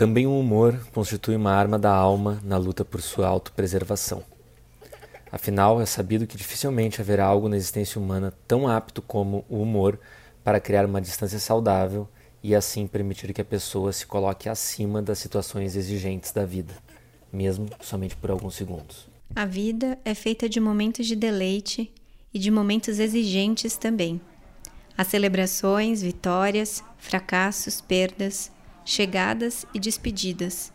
Também o humor constitui uma arma da alma na luta por sua autopreservação. Afinal, é sabido que dificilmente haverá algo na existência humana tão apto como o humor para criar uma distância saudável e assim permitir que a pessoa se coloque acima das situações exigentes da vida, mesmo somente por alguns segundos. A vida é feita de momentos de deleite e de momentos exigentes também. Há celebrações, vitórias, fracassos, perdas, chegadas e despedidas.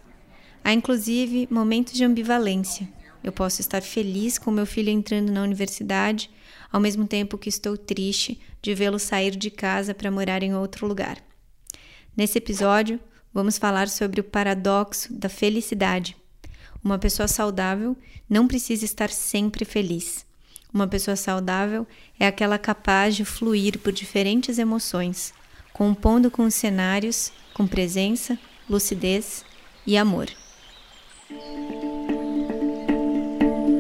Há inclusive momentos de ambivalência. Eu posso estar feliz com meu filho entrando na universidade, ao mesmo tempo que estou triste de vê-lo sair de casa para morar em outro lugar. Nesse episódio, vamos falar sobre o paradoxo da felicidade. Uma pessoa saudável não precisa estar sempre feliz. Uma pessoa saudável é aquela capaz de fluir por diferentes emoções, compondo com os cenários com presença, lucidez e amor.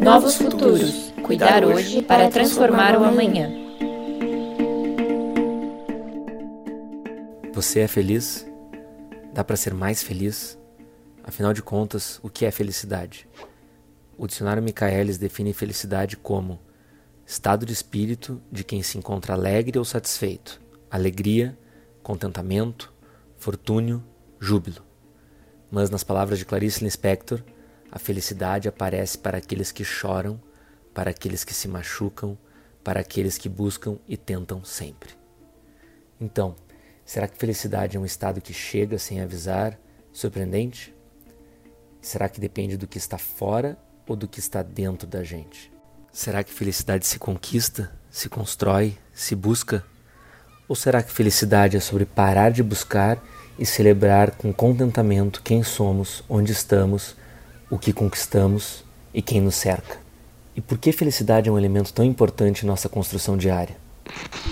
Novos futuros. Cuidar hoje para transformar o amanhã. Você é feliz? Dá para ser mais feliz? Afinal de contas, o que é felicidade? O dicionário Michaelis define felicidade como estado de espírito de quem se encontra alegre ou satisfeito, alegria, contentamento, fortúnio, júbilo. Mas nas palavras de Clarice Lispector, a felicidade aparece para aqueles que choram, para aqueles que se machucam, para aqueles que buscam e tentam sempre. Então, Será que felicidade é um estado que chega sem avisar, surpreendente? Será que depende do que está fora ou do que está dentro da gente? Será que felicidade se conquista, se constrói, se busca? Ou será que felicidade é sobre parar de buscar e celebrar com contentamento quem somos, onde estamos, o que conquistamos e quem nos cerca? E por que felicidade é um elemento tão importante em nossa construção diária?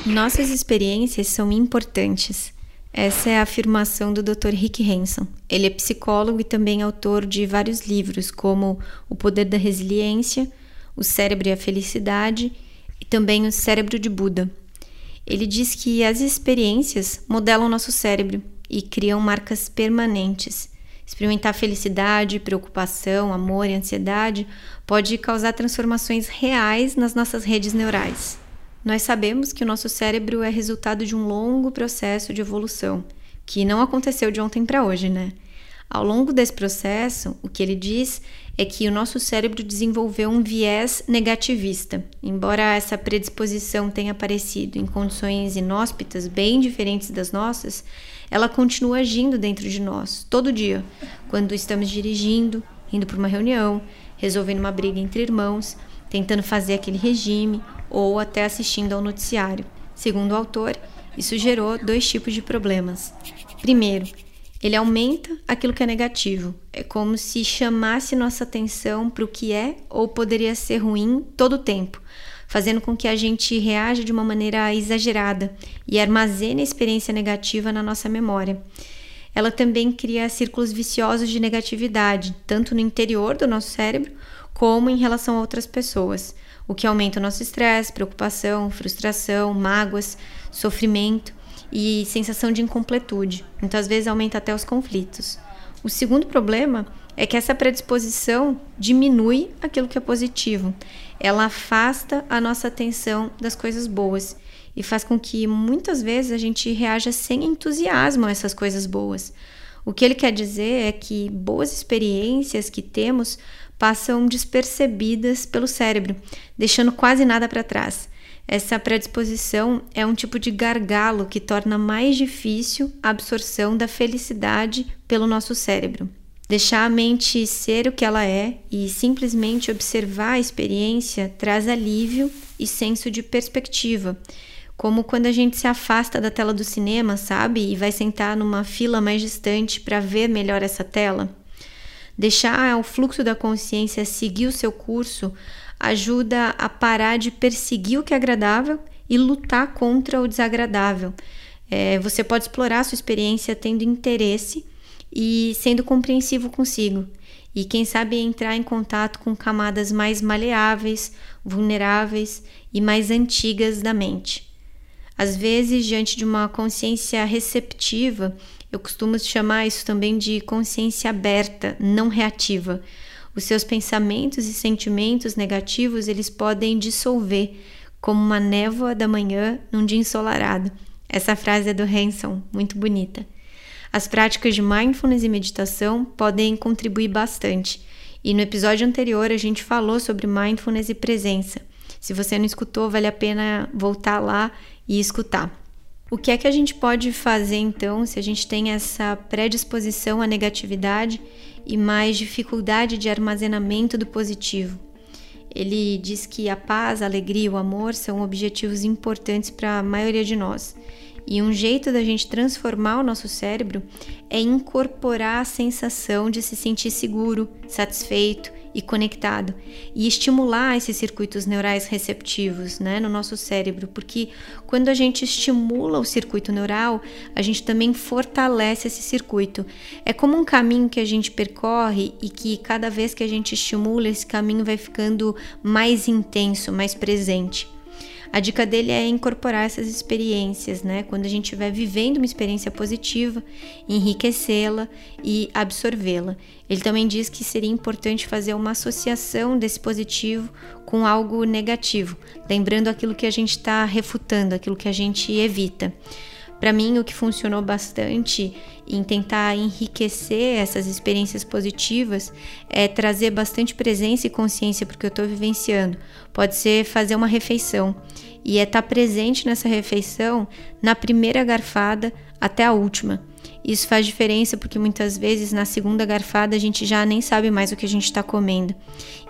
Nossas experiências são importantes. Essa é a afirmação do Dr. Rick Hanson. Ele é psicólogo e também autor de vários livros, como O Poder da Resiliência, O Cérebro e a Felicidade e também O Cérebro de Buda. Ele diz que as experiências modelam nosso cérebro e criam marcas permanentes. Experimentar felicidade, preocupação, amor e ansiedade pode causar transformações reais nas nossas redes neurais. Nós sabemos que o nosso cérebro é resultado de um longo processo de evolução, que não aconteceu de ontem para hoje, né? Ao longo desse processo, o que ele diz é que o nosso cérebro desenvolveu um viés negativista. Embora essa predisposição tenha aparecido em condições inóspitas, bem diferentes das nossas, ela continua agindo dentro de nós, todo dia, quando estamos dirigindo, indo para uma reunião, resolvendo uma briga entre irmãos, tentando fazer aquele regime ou até assistindo ao noticiário. Segundo o autor, isso gerou dois tipos de problemas. Primeiro, ele aumenta aquilo que é negativo. É como se chamasse nossa atenção para o que é ou poderia ser ruim todo o tempo, fazendo com que a gente reaja de uma maneira exagerada e armazene a experiência negativa na nossa memória. Ela também cria círculos viciosos de negatividade, tanto no interior do nosso cérebro como em relação a outras pessoas o que aumenta o nosso estresse, preocupação, frustração, mágoas, sofrimento e sensação de incompletude. Muitas vezes aumenta até os conflitos. O segundo problema é que essa predisposição diminui aquilo que é positivo. Ela afasta a nossa atenção das coisas boas e faz com que muitas vezes a gente reaja sem entusiasmo a essas coisas boas. O que ele quer dizer é que boas experiências que temos passam despercebidas pelo cérebro, deixando quase nada para trás. Essa predisposição é um tipo de gargalo que torna mais difícil a absorção da felicidade pelo nosso cérebro. Deixar a mente ser o que ela é e simplesmente observar a experiência traz alívio e senso de perspectiva, como quando a gente se afasta da tela do cinema, sabe, e vai sentar numa fila mais distante para ver melhor essa tela. Deixar o fluxo da consciência seguir o seu curso ajuda a parar de perseguir o que é agradável e lutar contra o desagradável. É, você pode explorar a sua experiência tendo interesse e sendo compreensivo consigo. E quem sabe entrar em contato com camadas mais maleáveis, vulneráveis e mais antigas da mente. Às vezes, diante de uma consciência receptiva, eu costumo chamar isso também de consciência aberta, não reativa. Os seus pensamentos e sentimentos negativos, eles podem dissolver como uma névoa da manhã num dia ensolarado. Essa frase é do Hanson, muito bonita. As práticas de mindfulness e meditação podem contribuir bastante. E no episódio anterior a gente falou sobre mindfulness e presença. Se você não escutou, vale a pena voltar lá e escutar. O que é que a gente pode fazer então se a gente tem essa predisposição à negatividade e mais dificuldade de armazenamento do positivo? Ele diz que a paz, a alegria o amor são objetivos importantes para a maioria de nós. E um jeito da gente transformar o nosso cérebro é incorporar a sensação de se sentir seguro, satisfeito e conectado e estimular esses circuitos neurais receptivos né, no nosso cérebro, porque quando a gente estimula o circuito neural, a gente também fortalece esse circuito. É como um caminho que a gente percorre e que cada vez que a gente estimula, esse caminho vai ficando mais intenso, mais presente. A dica dele é incorporar essas experiências, né? Quando a gente estiver vivendo uma experiência positiva, enriquecê-la e absorvê-la. Ele também diz que seria importante fazer uma associação desse positivo com algo negativo, lembrando aquilo que a gente está refutando, aquilo que a gente evita. Para mim, o que funcionou bastante em tentar enriquecer essas experiências positivas é trazer bastante presença e consciência porque eu estou vivenciando. Pode ser fazer uma refeição e é estar tá presente nessa refeição na primeira garfada até a última. Isso faz diferença porque muitas vezes na segunda garfada a gente já nem sabe mais o que a gente está comendo.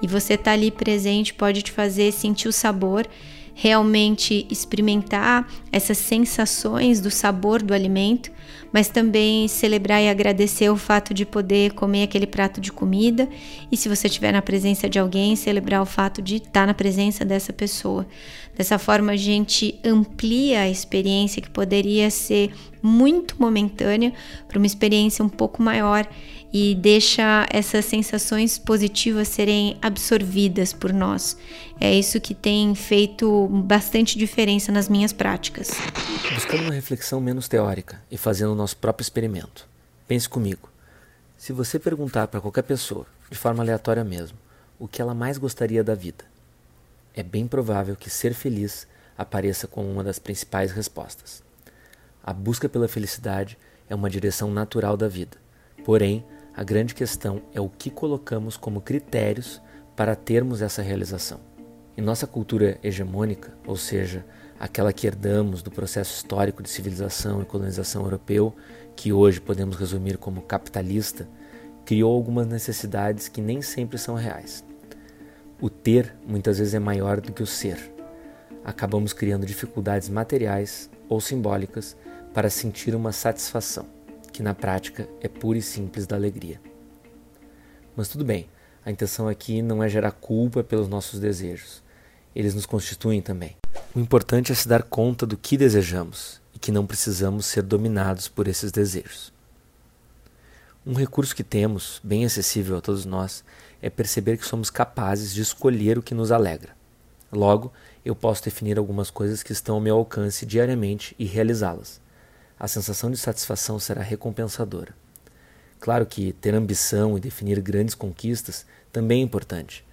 E você tá ali presente pode te fazer sentir o sabor realmente experimentar essas sensações do sabor do alimento, mas também celebrar e agradecer o fato de poder comer aquele prato de comida e se você estiver na presença de alguém, celebrar o fato de estar na presença dessa pessoa. Dessa forma a gente amplia a experiência que poderia ser muito momentânea para uma experiência um pouco maior e deixa essas sensações positivas serem absorvidas por nós. É isso que tem feito bastante diferença nas minhas práticas. Buscando uma reflexão menos teórica e fazendo o nosso próprio experimento. Pense comigo. Se você perguntar para qualquer pessoa, de forma aleatória mesmo, o que ela mais gostaria da vida, é bem provável que ser feliz apareça como uma das principais respostas. A busca pela felicidade é uma direção natural da vida. Porém, a grande questão é o que colocamos como critérios para termos essa realização. Em nossa cultura hegemônica, ou seja, aquela que herdamos do processo histórico de civilização e colonização europeu, que hoje podemos resumir como capitalista, criou algumas necessidades que nem sempre são reais. O ter muitas vezes é maior do que o ser. Acabamos criando dificuldades materiais ou simbólicas para sentir uma satisfação que na prática é pura e simples da alegria. Mas tudo bem, a intenção aqui não é gerar culpa pelos nossos desejos. Eles nos constituem também. O importante é se dar conta do que desejamos e que não precisamos ser dominados por esses desejos. Um recurso que temos, bem acessível a todos nós, é perceber que somos capazes de escolher o que nos alegra. Logo, eu posso definir algumas coisas que estão ao meu alcance diariamente e realizá-las a sensação de satisfação será recompensadora. Claro que ter ambição e definir grandes conquistas também é importante,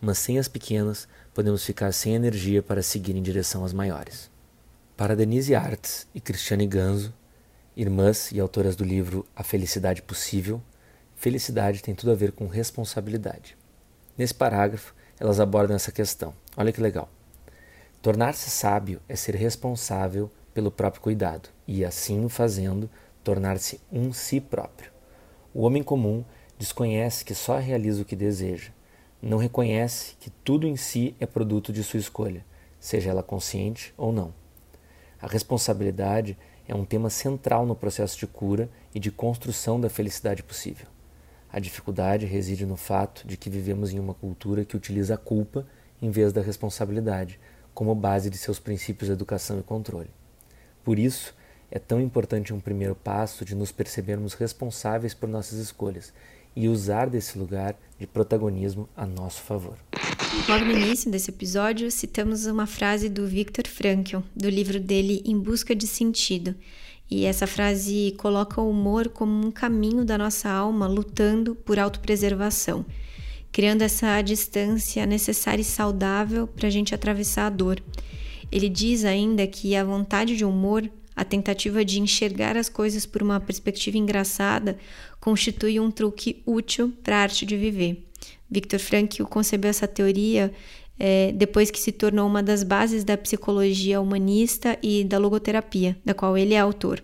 mas sem as pequenas podemos ficar sem energia para seguir em direção às maiores. Para Denise Arts e Cristiane Ganzo, irmãs e autoras do livro A Felicidade Possível, felicidade tem tudo a ver com responsabilidade. Nesse parágrafo, elas abordam essa questão. Olha que legal. Tornar-se sábio é ser responsável pelo próprio cuidado e, assim fazendo, tornar-se um si próprio. O homem comum desconhece que só realiza o que deseja, não reconhece que tudo em si é produto de sua escolha, seja ela consciente ou não. A responsabilidade é um tema central no processo de cura e de construção da felicidade possível. A dificuldade reside no fato de que vivemos em uma cultura que utiliza a culpa em vez da responsabilidade como base de seus princípios de educação e controle. Por isso, é tão importante um primeiro passo de nos percebermos responsáveis por nossas escolhas e usar desse lugar de protagonismo a nosso favor. Logo no início desse episódio, citamos uma frase do Viktor Frankl, do livro dele Em Busca de Sentido. E essa frase coloca o humor como um caminho da nossa alma lutando por autopreservação, criando essa distância necessária e saudável para a gente atravessar a dor. Ele diz ainda que a vontade de humor, a tentativa de enxergar as coisas por uma perspectiva engraçada, constitui um truque útil para a arte de viver. Viktor Frankl concebeu essa teoria é, depois que se tornou uma das bases da psicologia humanista e da logoterapia, da qual ele é autor,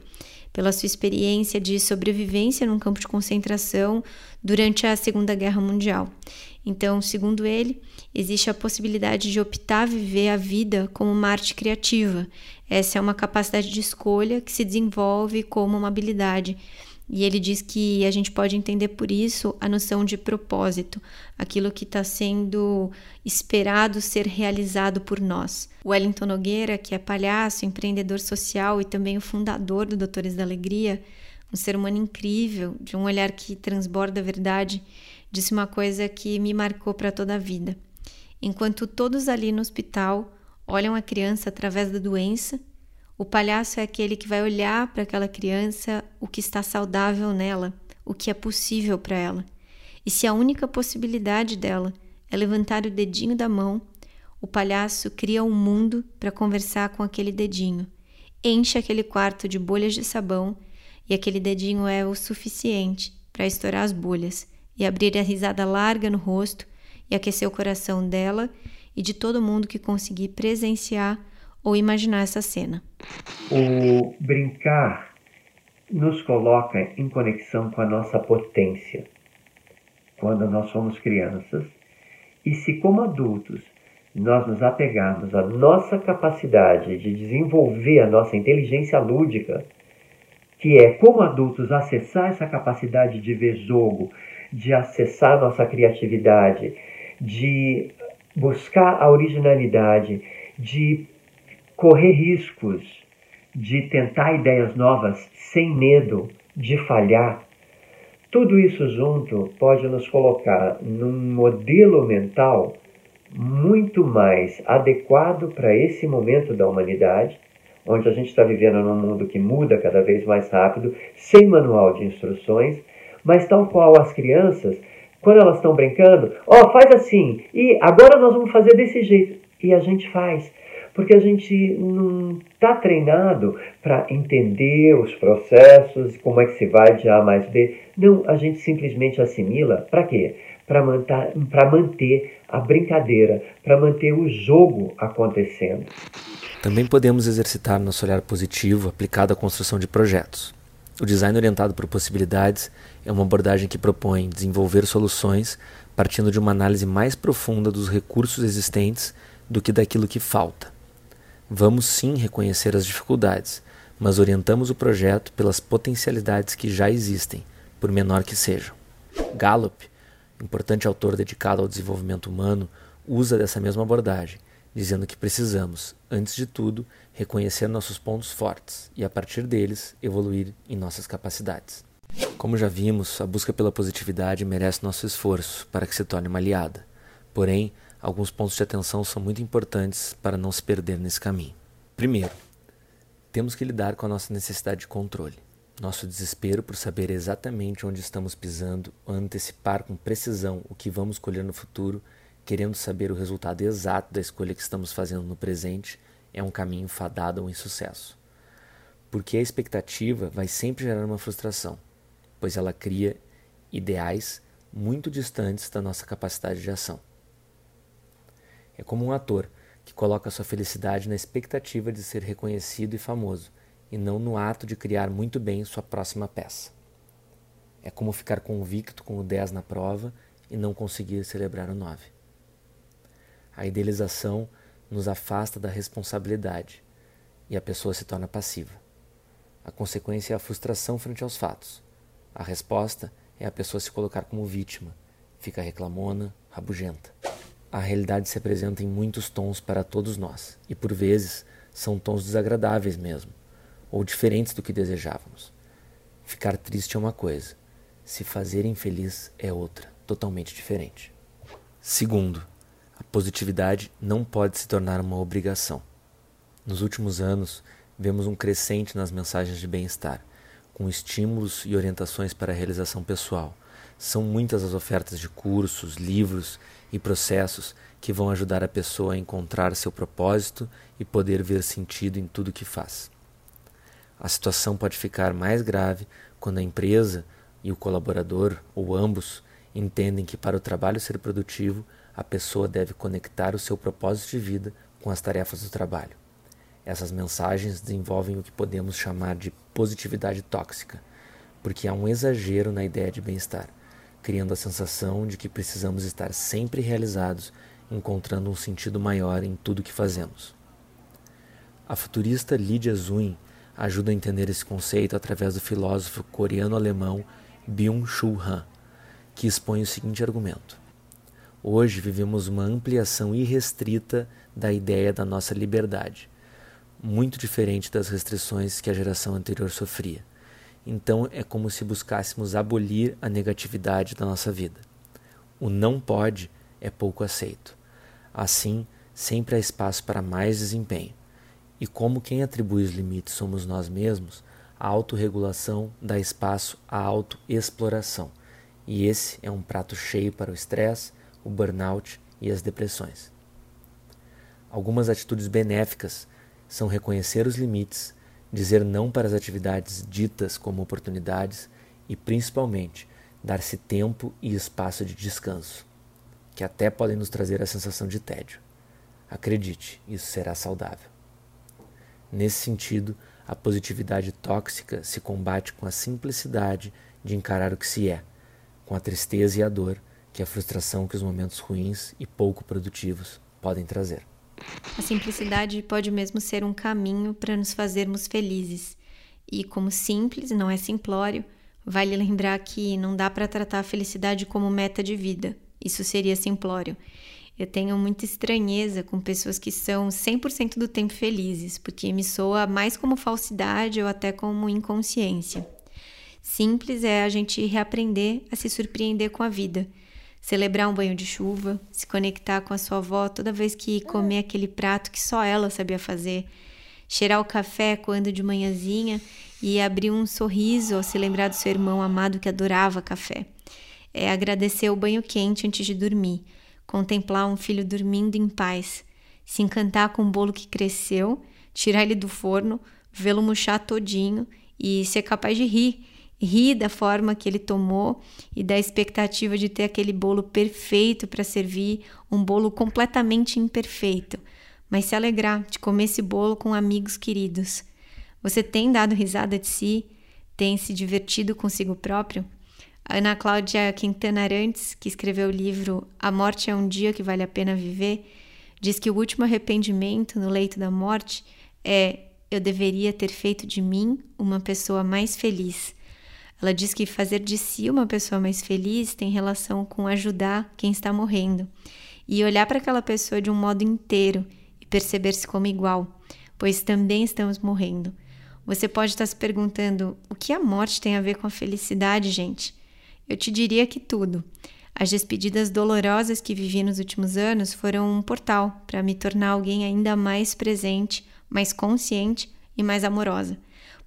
pela sua experiência de sobrevivência num campo de concentração durante a Segunda Guerra Mundial. Então, segundo ele, existe a possibilidade de optar viver a vida como uma arte criativa. Essa é uma capacidade de escolha que se desenvolve como uma habilidade e ele diz que a gente pode entender por isso a noção de propósito, aquilo que está sendo esperado ser realizado por nós. Wellington Nogueira, que é palhaço, empreendedor social e também o fundador do Doutores da Alegria, um ser humano incrível, de um olhar que transborda a verdade, disse uma coisa que me marcou para toda a vida. Enquanto todos ali no hospital olham a criança através da doença, o palhaço é aquele que vai olhar para aquela criança o que está saudável nela, o que é possível para ela. E se a única possibilidade dela é levantar o dedinho da mão, o palhaço cria um mundo para conversar com aquele dedinho. Enche aquele quarto de bolhas de sabão e aquele dedinho é o suficiente para estourar as bolhas e abrir a risada larga no rosto e aquecer o coração dela e de todo mundo que conseguir presenciar ou imaginar essa cena. O brincar nos coloca em conexão com a nossa potência quando nós somos crianças. E se, como adultos, nós nos apegarmos à nossa capacidade de desenvolver a nossa inteligência lúdica, que é, como adultos, acessar essa capacidade de ver jogo, de acessar nossa criatividade, de buscar a originalidade, de correr riscos, de tentar ideias novas sem medo de falhar, tudo isso junto pode nos colocar num modelo mental muito mais adequado para esse momento da humanidade, onde a gente está vivendo num mundo que muda cada vez mais rápido, sem manual de instruções, mas tal qual as crianças, quando elas estão brincando, ó, oh, faz assim, e agora nós vamos fazer desse jeito, e a gente faz porque a gente não está treinado para entender os processos, como é que se vai de A mais B. Não, a gente simplesmente assimila. Para quê? Para manter, a brincadeira, para manter o jogo acontecendo. Também podemos exercitar nosso olhar positivo aplicado à construção de projetos. O design orientado por possibilidades é uma abordagem que propõe desenvolver soluções partindo de uma análise mais profunda dos recursos existentes do que daquilo que falta. Vamos sim reconhecer as dificuldades, mas orientamos o projeto pelas potencialidades que já existem, por menor que sejam. Gallup, importante autor dedicado ao desenvolvimento humano, usa dessa mesma abordagem, dizendo que precisamos, antes de tudo, reconhecer nossos pontos fortes e, a partir deles, evoluir em nossas capacidades. Como já vimos, a busca pela positividade merece nosso esforço para que se torne uma aliada. Porém, alguns pontos de atenção são muito importantes para não se perder nesse caminho. Primeiro, temos que lidar com a nossa necessidade de controle. Nosso desespero por saber exatamente onde estamos pisando, antecipar com precisão o que vamos colher no futuro, querendo saber o resultado exato da escolha que estamos fazendo no presente, é um caminho fadado ao insucesso. Porque a expectativa vai sempre gerar uma frustração, pois ela cria ideais muito distantes da nossa capacidade de ação. É como um ator que coloca sua felicidade na expectativa de ser reconhecido e famoso, e não no ato de criar muito bem sua próxima peça. É como ficar convicto com o 10 na prova e não conseguir celebrar o 9. A idealização nos afasta da responsabilidade e a pessoa se torna passiva. A consequência é a frustração frente aos fatos. A resposta é a pessoa se colocar como vítima, fica reclamona, rabugenta a realidade se apresenta em muitos tons para todos nós, e por vezes são tons desagradáveis mesmo, ou diferentes do que desejávamos. Ficar triste é uma coisa, se fazer infeliz é outra, totalmente diferente. Segundo, positividade não pode se tornar uma obrigação. Nos últimos anos, vemos um crescente nas mensagens de bem-estar, com estímulos e orientações para a realização pessoal. São muitas as ofertas de cursos, livros e processos que vão ajudar a pessoa a encontrar seu propósito e poder ver sentido em tudo que faz. A situação pode ficar mais grave quando a empresa e o colaborador, ou ambos, entendem que para o trabalho ser produtivo, a pessoa deve conectar o seu propósito de vida com as tarefas do trabalho. Essas mensagens desenvolvem o que podemos chamar de positividade tóxica, porque há um exagero na ideia de bem-estar, criando a sensação de que precisamos estar sempre realizados, encontrando um sentido maior em tudo que fazemos. A futurista Lydia Zuin ajuda a entender esse conceito através do filósofo coreano-alemão Byung-Chul Han, que expõe o seguinte argumento: Hoje vivemos uma ampliação irrestrita da ideia da nossa liberdade, muito diferente das restrições que a geração anterior sofria. Então é como se buscássemos abolir a negatividade da nossa vida. O não pode é pouco aceito. Assim, sempre há espaço para mais desempenho. E como quem atribui os limites somos nós mesmos, a autorregulação dá espaço à autoexploração. E esse é um prato cheio para o estresse, o burnout e as depressões. Algumas atitudes benéficas são reconhecer os limites, dizer não para as atividades ditas como oportunidades e, principalmente, dar-se tempo e espaço de descanso, que até podem nos trazer a sensação de tédio. Acredite, isso será saudável. Nesse sentido, a positividade tóxica se combate com a simplicidade de encarar o que se é, com a tristeza e a dor que a frustração que os momentos ruins e pouco produtivos podem trazer. A simplicidade pode mesmo ser um caminho para nos fazermos felizes. E como simples, não é simplório, vale lembrar que não dá para tratar a felicidade como meta de vida. Isso seria simplório. Eu tenho muita estranheza com pessoas que são 100% do tempo felizes, porque me soa mais como falsidade ou até como inconsciência. Simples é a gente reaprender a se surpreender com a vida, celebrar um banho de chuva, se conectar com a sua avó toda vez que comer aquele prato que só ela sabia fazer, cheirar o café quando de manhãzinha e abrir um sorriso ao se lembrar do seu irmão amado que adorava café. É agradecer o banho quente antes de dormir contemplar um filho dormindo em paz, se encantar com um bolo que cresceu, tirar ele do forno, vê-lo murchar todinho e ser capaz de rir, rir da forma que ele tomou e da expectativa de ter aquele bolo perfeito para servir, um bolo completamente imperfeito, mas se alegrar de comer esse bolo com amigos queridos. Você tem dado risada de si? Tem se divertido consigo próprio? A Ana Cláudia Quintana Arantes, que escreveu o livro A Morte é um Dia que Vale a Pena Viver, diz que o último arrependimento no leito da morte é eu deveria ter feito de mim uma pessoa mais feliz. Ela diz que fazer de si uma pessoa mais feliz tem relação com ajudar quem está morrendo e olhar para aquela pessoa de um modo inteiro e perceber-se como igual, pois também estamos morrendo. Você pode estar se perguntando o que a morte tem a ver com a felicidade, gente? Eu te diria que tudo. As despedidas dolorosas que vivi nos últimos anos foram um portal para me tornar alguém ainda mais presente, mais consciente e mais amorosa,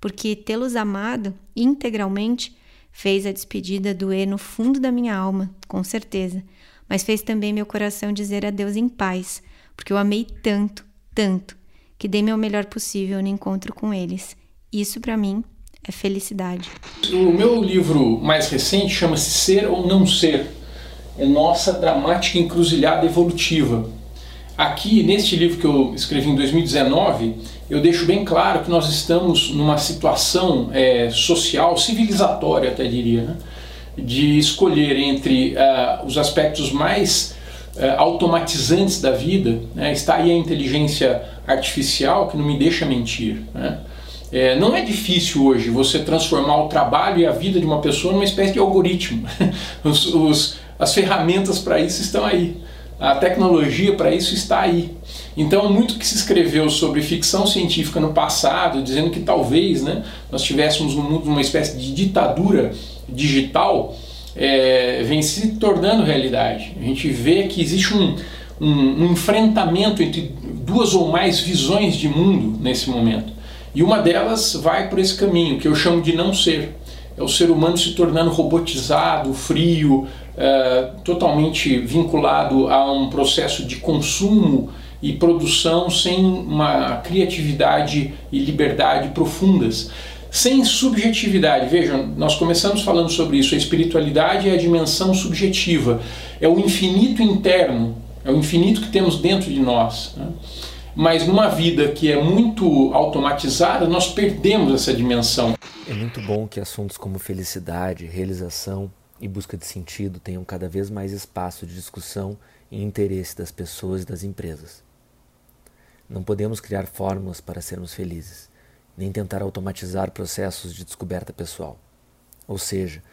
porque tê-los amado integralmente fez a despedida doer no fundo da minha alma, com certeza, mas fez também meu coração dizer adeus em paz, porque eu amei tanto, tanto, que dei meu melhor possível no encontro com eles. Isso para mim é felicidade. O meu livro mais recente chama-se Ser ou Não Ser. É nossa dramática encruzilhada evolutiva. Aqui, neste livro que eu escrevi em 2019, eu deixo bem claro que nós estamos numa situação é, social, civilizatória até diria, né? de escolher entre uh, os aspectos mais uh, automatizantes da vida. Né? Está aí a inteligência artificial que não me deixa mentir. Né? É, não é difícil hoje você transformar o trabalho e a vida de uma pessoa numa espécie de algoritmo. Os, os, as ferramentas para isso estão aí. A tecnologia para isso está aí. Então, muito que se escreveu sobre ficção científica no passado, dizendo que talvez né, nós tivéssemos no mundo uma espécie de ditadura digital é, vem se tornando realidade. A gente vê que existe um, um, um enfrentamento entre duas ou mais visões de mundo nesse momento. E uma delas vai por esse caminho, que eu chamo de não ser. É o ser humano se tornando robotizado, frio, é, totalmente vinculado a um processo de consumo e produção sem uma criatividade e liberdade profundas sem subjetividade. Vejam, nós começamos falando sobre isso. A espiritualidade é a dimensão subjetiva, é o infinito interno, é o infinito que temos dentro de nós. Né? Mas numa vida que é muito automatizada, nós perdemos essa dimensão. É muito bom que assuntos como felicidade, realização e busca de sentido tenham cada vez mais espaço de discussão e interesse das pessoas e das empresas. Não podemos criar fórmulas para sermos felizes nem tentar automatizar processos de descoberta pessoal. Ou seja,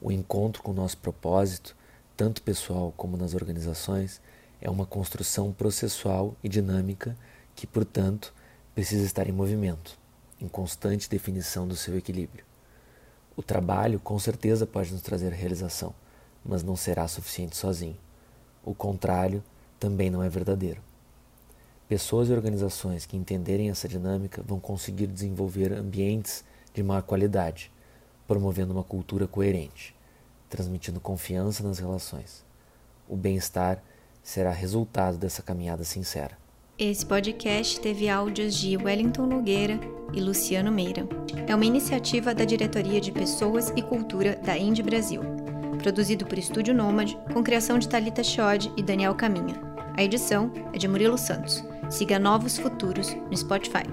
o encontro com o nosso propósito, tanto pessoal como nas organizações, é uma construção processual e dinâmica que, portanto, precisa estar em movimento, em constante definição do seu equilíbrio. O trabalho com certeza pode nos trazer realização, mas não será suficiente sozinho. O contrário também não é verdadeiro. Pessoas e organizações que entenderem essa dinâmica vão conseguir desenvolver ambientes de maior qualidade, promovendo uma cultura coerente, transmitindo confiança nas relações. O bem-estar será resultado dessa caminhada sincera. Esse podcast teve áudios de Wellington Nogueira e Luciano Meira. É uma iniciativa da Diretoria de Pessoas e Cultura da Indie Brasil, produzido por Estúdio Nômade, com criação de Talita Schod e Daniel Caminha. A edição é de Murilo Santos. Siga Novos Futuros no Spotify.